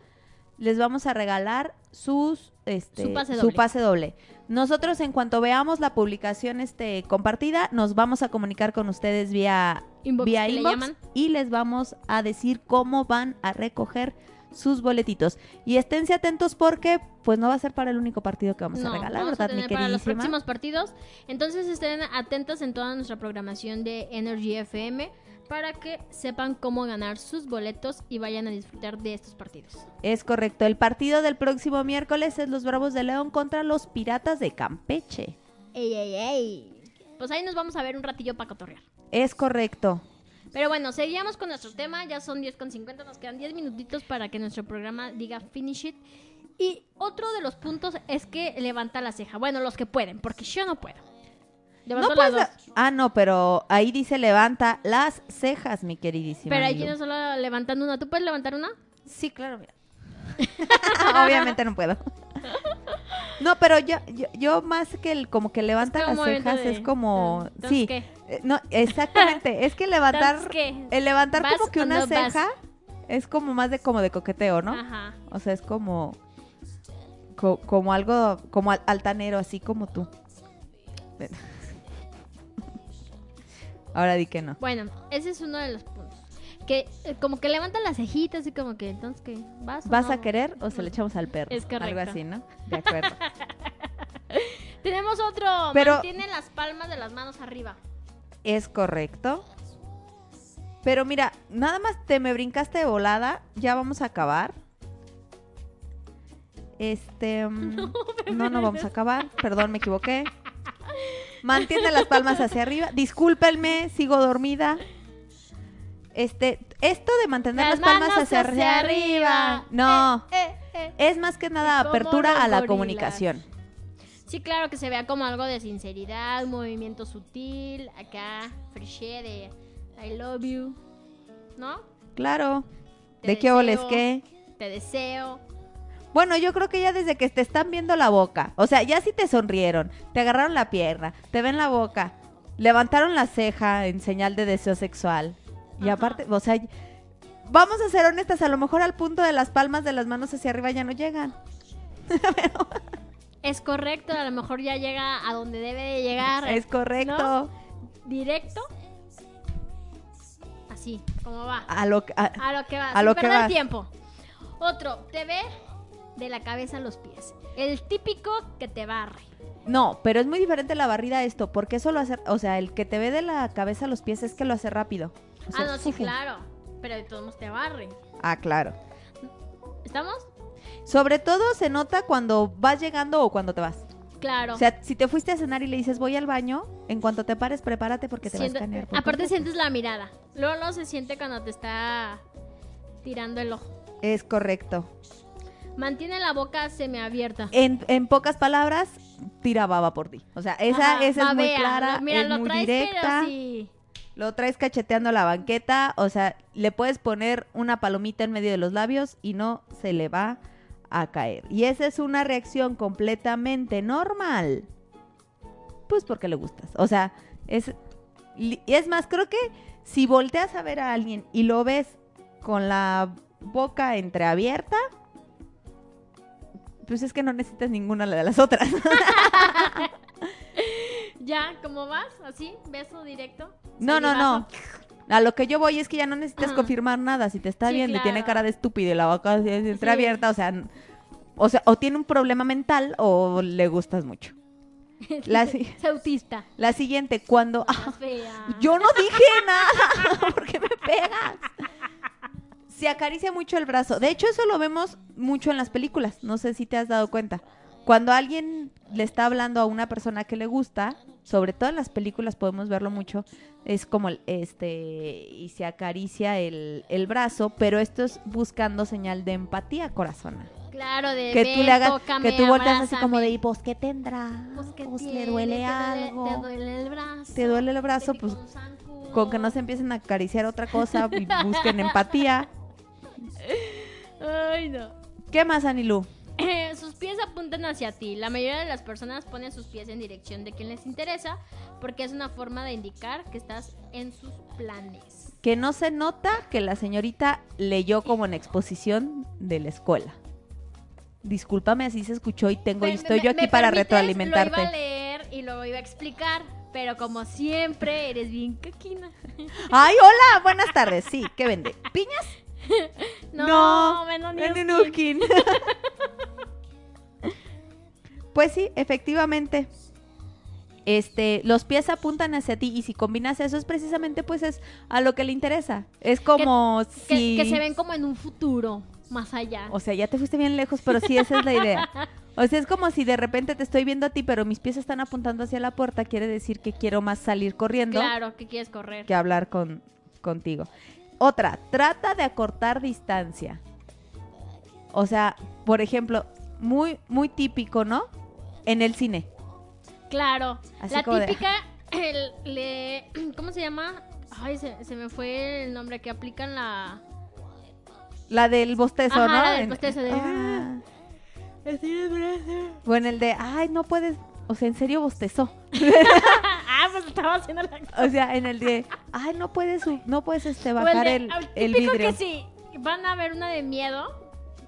les vamos a regalar sus este, Su pase su doble. pase doble. Nosotros en cuanto veamos la publicación este, compartida, nos vamos a comunicar con ustedes vía Inbox, vía le inbox y les vamos a decir cómo van a recoger sus boletitos. Y esténse atentos porque pues no va a ser para el único partido que vamos No, a regalar, vamos a ¿verdad, mi tener para los próximos partidos. Entonces estén atentos en toda nuestra programación de Energy FM para que sepan cómo ganar sus boletos y vayan a disfrutar de estos partidos. Es correcto. El partido del próximo miércoles es los Bravos de León contra los Piratas de Campeche. ¡Ey, ey, ey! Pues ahí nos vamos a ver un ratillo para cotorrear. Es correcto. Pero bueno, seguíamos con nuestro tema. Ya son 10 con 50. Nos quedan 10 minutitos para que nuestro programa diga finish it. Y otro de los puntos es que levanta la ceja. Bueno, los que pueden, porque yo no puedo. Levanto No las puedes- dos. Ah, no, pero ahí dice levanta las cejas, mi queridísima. Pero Milu. quienes solo levantando una. ¿Tú puedes levantar una? Sí, claro, mira. Obviamente no puedo. No, pero yo, yo, yo más que el como que levanta como las cejas de- es como ¿Entonces sí. qué? eh, No, exactamente, es que levantar el levantar ¿Vas como que una vas? ceja es como más de como de coqueteo, ¿no? Ajá. O sea, es como co- como algo como al- altanero así como tú. Ahora di que no. Bueno, ese es uno de los puntos. Que eh, como que levanta las cejitas y como que entonces que vas. o ¿Vas a no? querer o se le echamos al perro? Es Algo correcto. así, ¿no? De acuerdo. Tenemos otro. Pero- Mantiene las palmas de las manos arriba. Es correcto. Pero mira, nada más te me brincaste de volada. Ya vamos a acabar. Este. mm, No, no, vamos a acabar. Perdón, me equivoqué. Mantiene las palmas hacia arriba. Discúlpenme, sigo dormida. Este, esto de mantener las, Las palmas hacia, hacia arriba. arriba. No. Eh, eh. Es más que nada apertura a la gorilas. comunicación. Sí, claro que se vea como algo de sinceridad, movimiento sutil, acá, friché de I love you, ¿no? Claro. Te ¿De qué oles qué? Te deseo. Bueno, yo creo que ya desde que te están viendo la boca, o sea, ya si te sonrieron, te agarraron la pierna, te ven la boca, levantaron la ceja en señal de deseo sexual. Y aparte, o sea, vamos a ser honestas, a lo mejor al punto de las palmas de las manos hacia arriba ya no llegan. Es correcto, a lo mejor ya llega a donde debe de llegar. Es correcto. ¿no? Directo. Así, como va. A lo que- a- A lo que va, a lo que tiempo. Otro, te ve de la cabeza a los pies. El típico que te barre. no, pero es muy diferente la barrida a esto, porque eso lo hace, o sea, el que te ve de la cabeza a los pies es que lo hace rápido. O sea, ah, no, sí, claro. Pero de todos modos te barre. Ah, claro. ¿Estamos? Sobre todo se nota cuando vas llegando o cuando te vas. Claro. O sea, si te fuiste a cenar y le dices voy al baño, en cuanto te pares, prepárate porque te Siente- va a escanear. aparte sientes la mirada. Luego, luego se siente cuando te está tirando el ojo. Es correcto. Mantiene la boca semiabierta. En, en pocas palabras, tira baba por ti. O sea, esa, Ajá, esa es muy clara, Mira, es lo muy traes, directa. pero sí. Lo traes cacheteando la banqueta. O sea, le puedes poner una palomita en medio de los labios y no se le va a caer. Y esa es una reacción completamente normal. Pues porque le gustas. O sea, es, li- es más, creo que si volteas a ver a alguien y lo ves con la boca entreabierta, pues es que no necesitas ninguna de las otras. Ya, ¿cómo vas? ¿Así? ¿Beso directo? No, no, no. A lo que yo voy es que ya no necesitas Ajá. confirmar nada. Si te está Sí, viendo y tiene cara de estúpido y la boca así Sí. entreabierta, o sea, o sea, o tiene un problema mental o le gustas mucho. La, Es autista. la siguiente, cuando... ah, yo no dije nada. ¿Por qué me pegas? Se acaricia mucho el brazo. De hecho, eso lo vemos mucho en las películas. No sé si te has dado cuenta. Cuando alguien le está hablando a una persona que le gusta, sobre todo en las películas podemos verlo mucho, es como el- este y se acaricia el, el brazo, pero esto es buscando señal de empatía, corazona. Claro, de Que ven, tú le hagas, tócame, que tú volteas así como de, ¿y pues qué tendrá? Pues, ¿qué Pues, le duele Te algo. Te duele el brazo. Te duele el brazo, pues con que no se empiecen a acariciar otra cosa y busquen empatía. Ay, no. ¿Qué más, Anilú? Eh, sus pies apuntan hacia ti. La mayoría de las personas ponen sus pies en dirección de quien les interesa porque es una forma de indicar que estás en sus planes. Que no se nota que la señorita leyó como en exposición de la escuela. Discúlpame, así se escuchó y tengo y estoy me- yo aquí para permites, retroalimentarte. Lo iba a leer y lo iba a explicar, pero como siempre eres bien caquina. Ay, hola, buenas tardes. Sí, ¿qué vende? ¿Piñas? No, menos vende Nuskin. Nuskin. Pues sí, efectivamente. Este, los pies apuntan hacia ti y si combinas eso es precisamente pues es a lo que le interesa. Es como Que, si que se ven como en un futuro más allá. O sea, ya te fuiste bien lejos, pero sí esa es la idea. O sea, es como si de repente te estoy viendo a ti, pero mis pies están apuntando hacia la puerta, quiere decir que quiero más salir corriendo Claro, que quieres correr. que hablar con contigo. Otra, trata de acortar distancia. O sea, por ejemplo, muy muy típico, ¿no? En el cine. Claro. Así la de- típica el, le, ¿cómo se llama? Ay, se, se me fue el nombre que aplican la... La del bostezo, Ajá, ¿no? la del bostezo de- Ah. Bueno, el de, ay, no puedes, o sea, en serio bostezó. ah, pues estaba haciendo la... O sea, en el de, ay, no puedes, no puedes este, el bajar de- el, el el típico vidrio. que sí, van a ver una de miedo,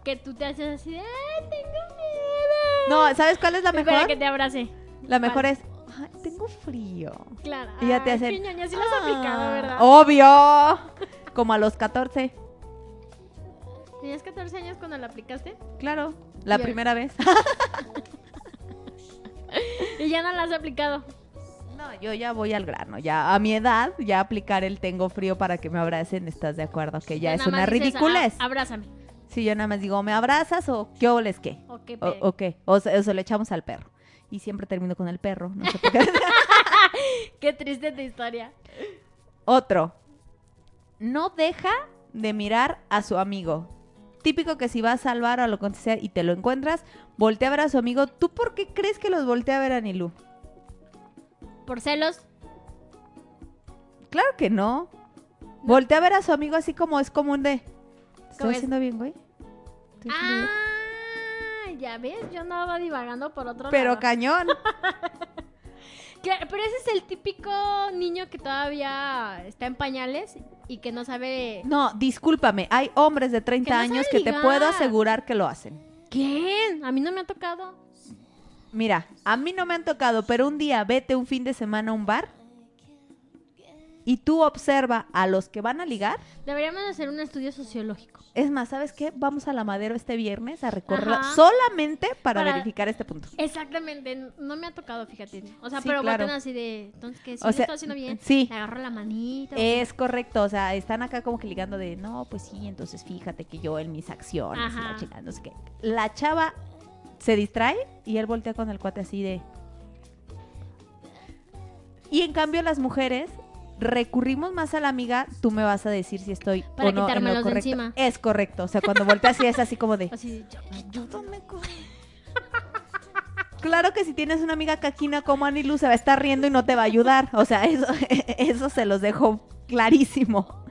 que tú te haces así de, ay, tengo miedo. No, ¿sabes cuál es la Espera mejor? que te abrace. La mejor es, ay, tengo frío. Claro. Y ya te Ay, hacen, qué ñoña, sí lo has aplicado, "Ah, ¿verdad? Obvio. Como a los 14, ¿Tenías 14 años cuando la aplicaste? claro. La primera vez. Y ya no la has aplicado. No, yo ya voy al grano. Ya a mi edad, ya aplicar el tengo frío para que me abracen, ¿estás de acuerdo? Que ya es una dices, ridiculez. "Ah, abrázame. Si yo nada más digo, ¿me abrazas o qué oles qué? O qué O, o qué. O o se lo echamos al perro. Y siempre termino con el perro. No sé por qué. Qué triste tu historia. Otro. No deja de mirar a su amigo. Típico que si vas a salvar o lo que sea y te lo encuentras, voltea a ver a su amigo. ¿Tú por qué crees que los voltea a ver a Nilu? Por celos. Claro que no. Voltea a ver a su amigo así como es común de... ¿Cómo ¿Estoy es? haciendo bien, güey? ¿Estoy haciendo bien?". Ah, ya ves, yo andaba divagando por otro Pero lado. cañón. Pero ese es el típico niño que todavía está en pañales y que no sabe... No, discúlpame. Hay hombres de 30 Que no años que te puedo asegurar que lo hacen. ¿Quién? A mí no me ha tocado. Mira, a mí no me han tocado, pero un día vete un fin de semana a un bar y tú observa a los que van a ligar. Deberíamos hacer un estudio sociológico. Es más, ¿sabes qué? Vamos a la Madero este viernes a recorrerla Ajá. solamente para, Para- verificar este punto. Exactamente, no me ha tocado, fíjate. O sea, Sí, pero claro. así de, entonces que si O sea, estoy haciendo bien, sí. le agarro la manita. Es correcto, o sea, están acá como que ligando de, no, pues sí, entonces fíjate que yo en mis acciones, y la Ajá. chingada, no sé qué. La chava se distrae y él voltea con el cuate así de... Y en cambio las mujeres recurrimos más a la amiga, tú me vas a decir si estoy Para o no en lo de correcto. encima. Es correcto, o sea, cuando voltea así es así como de... Así, yo- Ayúdame, Claro que si tienes una amiga caquina como Anilu se va a estar riendo y no te va a ayudar. O sea, eso, eso se los dejo clarísimo.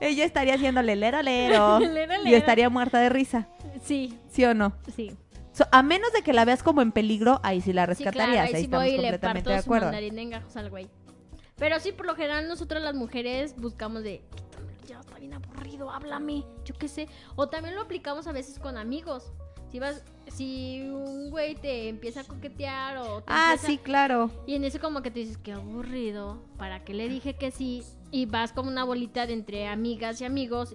Ella estaría haciéndole lero lero Lero, y estaría muerta de risa, Sí, ¿sí o no? sí. So, a menos de que la veas como en peligro, ahí sí la Sí, claro, rescatarías, ahí ahí sí estamos voy y le completamente parto de su acuerdo. mandarín en gajos al güey. Pero sí, por lo general, nosotras las mujeres buscamos de, quítamelo ya, está bien aburrido, háblame, yo qué sé. O también lo aplicamos a veces con amigos. Si vas, si un güey te empieza a coquetear o te Ah, empieza- sí, claro. Y en eso como que te dices, qué aburrido, ¿para qué le dije que sí? Y vas como una bolita de entre amigas y amigos.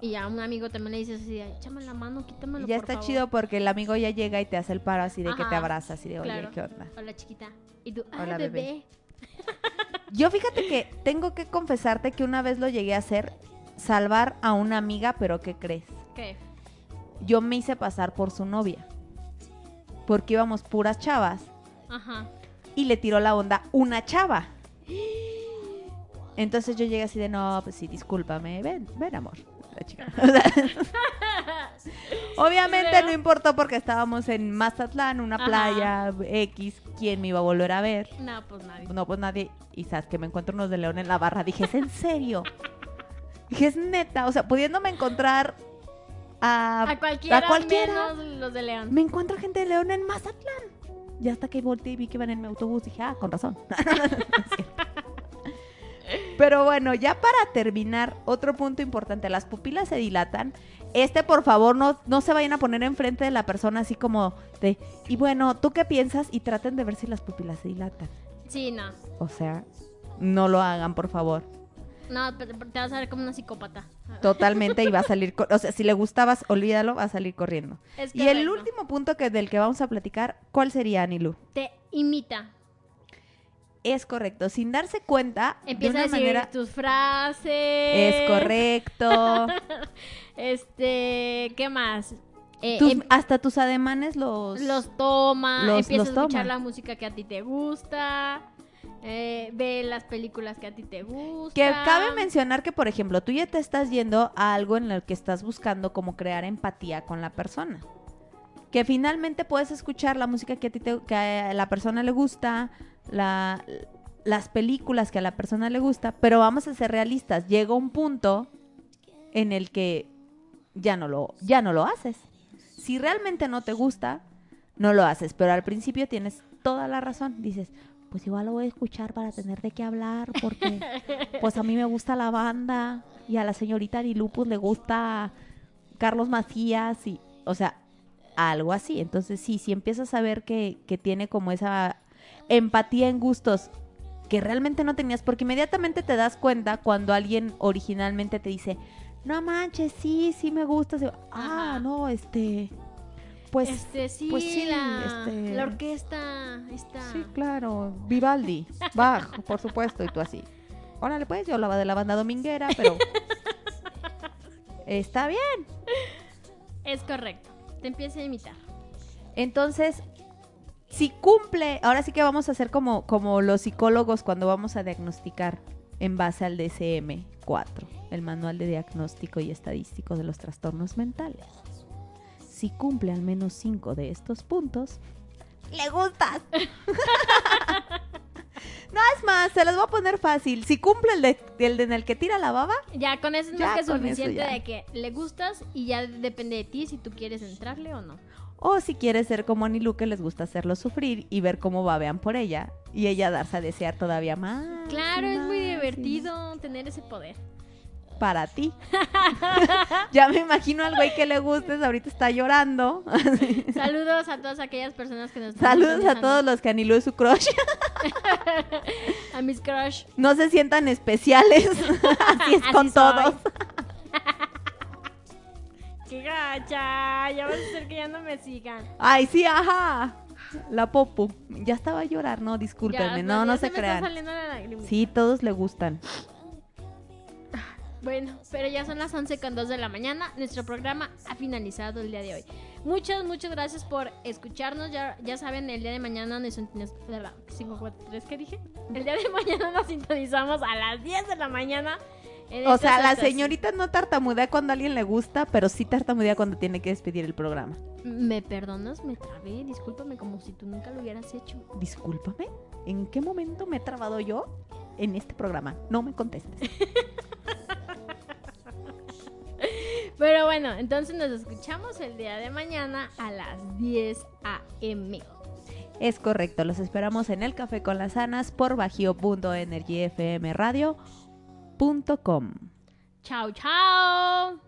Y a un amigo también le dices así, échame la mano, quítamelo, ya por está favor". chido porque el amigo ya llega y te hace el paro así de que te Ajá, abraza, así de, oye, claro. ¿qué onda? Hola, chiquita. Y tú, Hola, bebé. bebé. Yo fíjate que tengo que confesarte que una vez lo llegué a hacer, salvar a una amiga, pero ¿qué crees? ¿Qué? Yo me hice pasar por su novia. Porque íbamos puras chavas. Ajá. Y le tiró la onda una chava. Entonces yo llegué así de, no, pues sí, discúlpame. Ven, ven, amor. La chica. O sea, Obviamente no importó porque estábamos en Mazatlán, una Ajá. playa X. ¿Quién me iba a volver a ver? No, pues nadie. No, pues nadie. Y sabes que me encuentro unos de León en la barra. Dije, ¿es en serio? Dije, es neta. O sea, pudiéndome encontrar a, A cualquiera, a cualquiera. menos los de León. Me encuentro gente de León en Mazatlán. Ya hasta que volteé y vi que iban en mi autobús. Dije, ah, con razón. Pero bueno, ya para terminar, otro punto importante. Las pupilas se dilatan. Este, por favor, no, no se vayan a poner enfrente de la persona así como de... Y bueno, ¿tú qué piensas? Y traten de ver si las pupilas se dilatan. Sí, no. O sea, no lo hagan, por favor. No, te, vas a ver como una psicópata. Totalmente y va a salir, o sea, si le gustabas, olvídalo, va a salir corriendo. Es Y el último punto que del que vamos a platicar, ¿cuál sería, Anilu? Te imita. Es correcto, sin darse cuenta, Empieza de a decir manera tus frases. es correcto. Este, ¿qué más? Eh, Tus- em- hasta tus ademanes los los toma, los- empieza los a escuchar toma. la música que a ti te gusta, eh, ve las películas que a ti te gustan. Que cabe mencionar que, por ejemplo, tú ya te estás yendo a algo en el que estás buscando como crear empatía con la persona. Que finalmente puedes escuchar la música que a ti te, que a la persona le gusta, la- las películas que a la persona le gusta, pero vamos a ser realistas. Llega un punto en el que ya no lo, ya no lo haces. Si realmente no te gusta, no lo haces. Pero al principio tienes toda la razón. Dices, pues igual lo voy a escuchar para tener de qué hablar, porque pues a mí me gusta la banda y a la señorita Lupus le gusta Carlos Macías y, o sea, algo así. Entonces sí, si empiezas a ver que, que tiene como esa empatía en gustos que realmente no tenías, porque inmediatamente te das cuenta cuando alguien originalmente te dice, no manches, sí, sí me gusta. sí". Ah, no, este, pues, este, sí, pues sí, la, este- la orquesta está... sí, claro, Vivaldi, Bach, por supuesto, y tú así. Órale, pues, yo la de la banda dominguera, pero está bien. Es correcto. Te empieza a imitar. Entonces, si cumple, ahora sí que vamos a hacer como, como los psicólogos cuando vamos a diagnosticar en base al DSM-4, el Manual de Diagnóstico y Estadístico de los Trastornos Mentales. Si cumple al menos cinco de estos puntos, le gustas. no es más, se los voy a poner fácil. Si cumple el, de, el de en el que tira la baba, Ya, con eso es más que suficiente de que le gustas y ya depende de ti si tú quieres entrarle o no. O si quieres ser como Anilu, que les gusta hacerlo sufrir y ver cómo babean por ella y ella darse a desear todavía más. Claro, es muy divertido tener ese poder. Para ti. ya me imagino al güey que le gustes, ahorita está llorando. Saludos a todas aquellas personas que nos están Saludos a todos los que Anilu es su crush. A mis crush. no se sientan especiales. Así es Así con soy. todos. ¡Qué gacha! Ya vas a hacer que ya no me sigan. Ay, sí, ajá. La popu. Ya estaba a llorar, no, discúlpenme. Ya, no, ya no se se me está crean. saliendo la lagrimita. Sí, todos le gustan. Bueno, pero ya son las 11 con 2 de la mañana. Nuestro programa ha finalizado el día de hoy. Muchas, muchas gracias por escucharnos. Ya, ya saben, el día de mañana nos sintonizamos. 5, 4, 3, ¿qué dije? El día de mañana nos sintonizamos a las 10 de la mañana. O sea, la señorita no tartamudea cuando a alguien le gusta, pero sí tartamudea cuando tiene que despedir el programa. ¿Me perdonas? Me trabé. Discúlpame como si tú nunca lo hubieras hecho. Discúlpame, ¿en qué momento me he trabado yo en este programa? No me contestes. Pero bueno, entonces nos escuchamos el día de mañana a las 10 a.m. Es correcto, los esperamos en el Café con las Anas por bajío.energyfmradio.com. Chao, chao.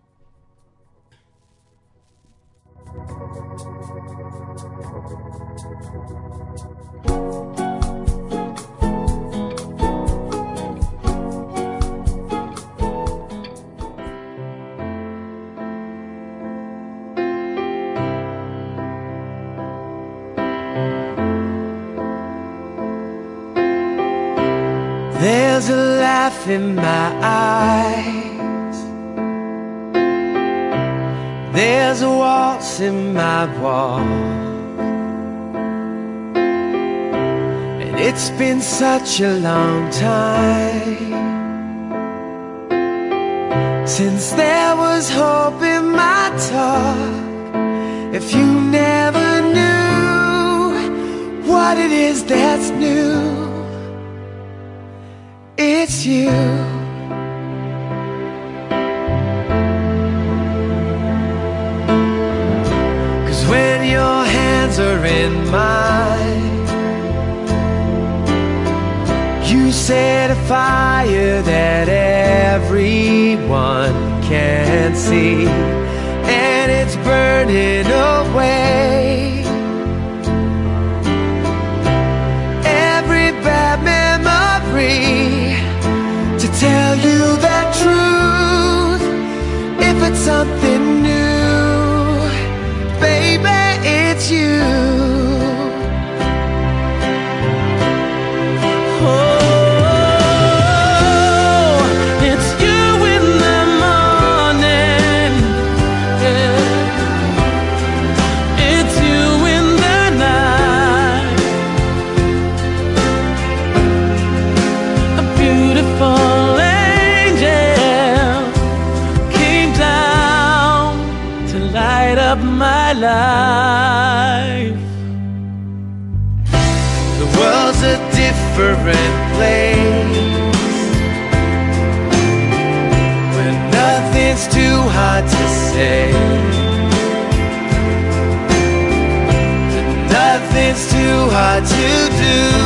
In my eyes. There's a waltz in my walk. And it's been such a long time since there was hope in my talk. If you never knew what it is that's new. It's you. Cause when your hands are in mine, you set a fire that everyone can see, and it's burning away. it's too hard to say. Nothing's too hard to do.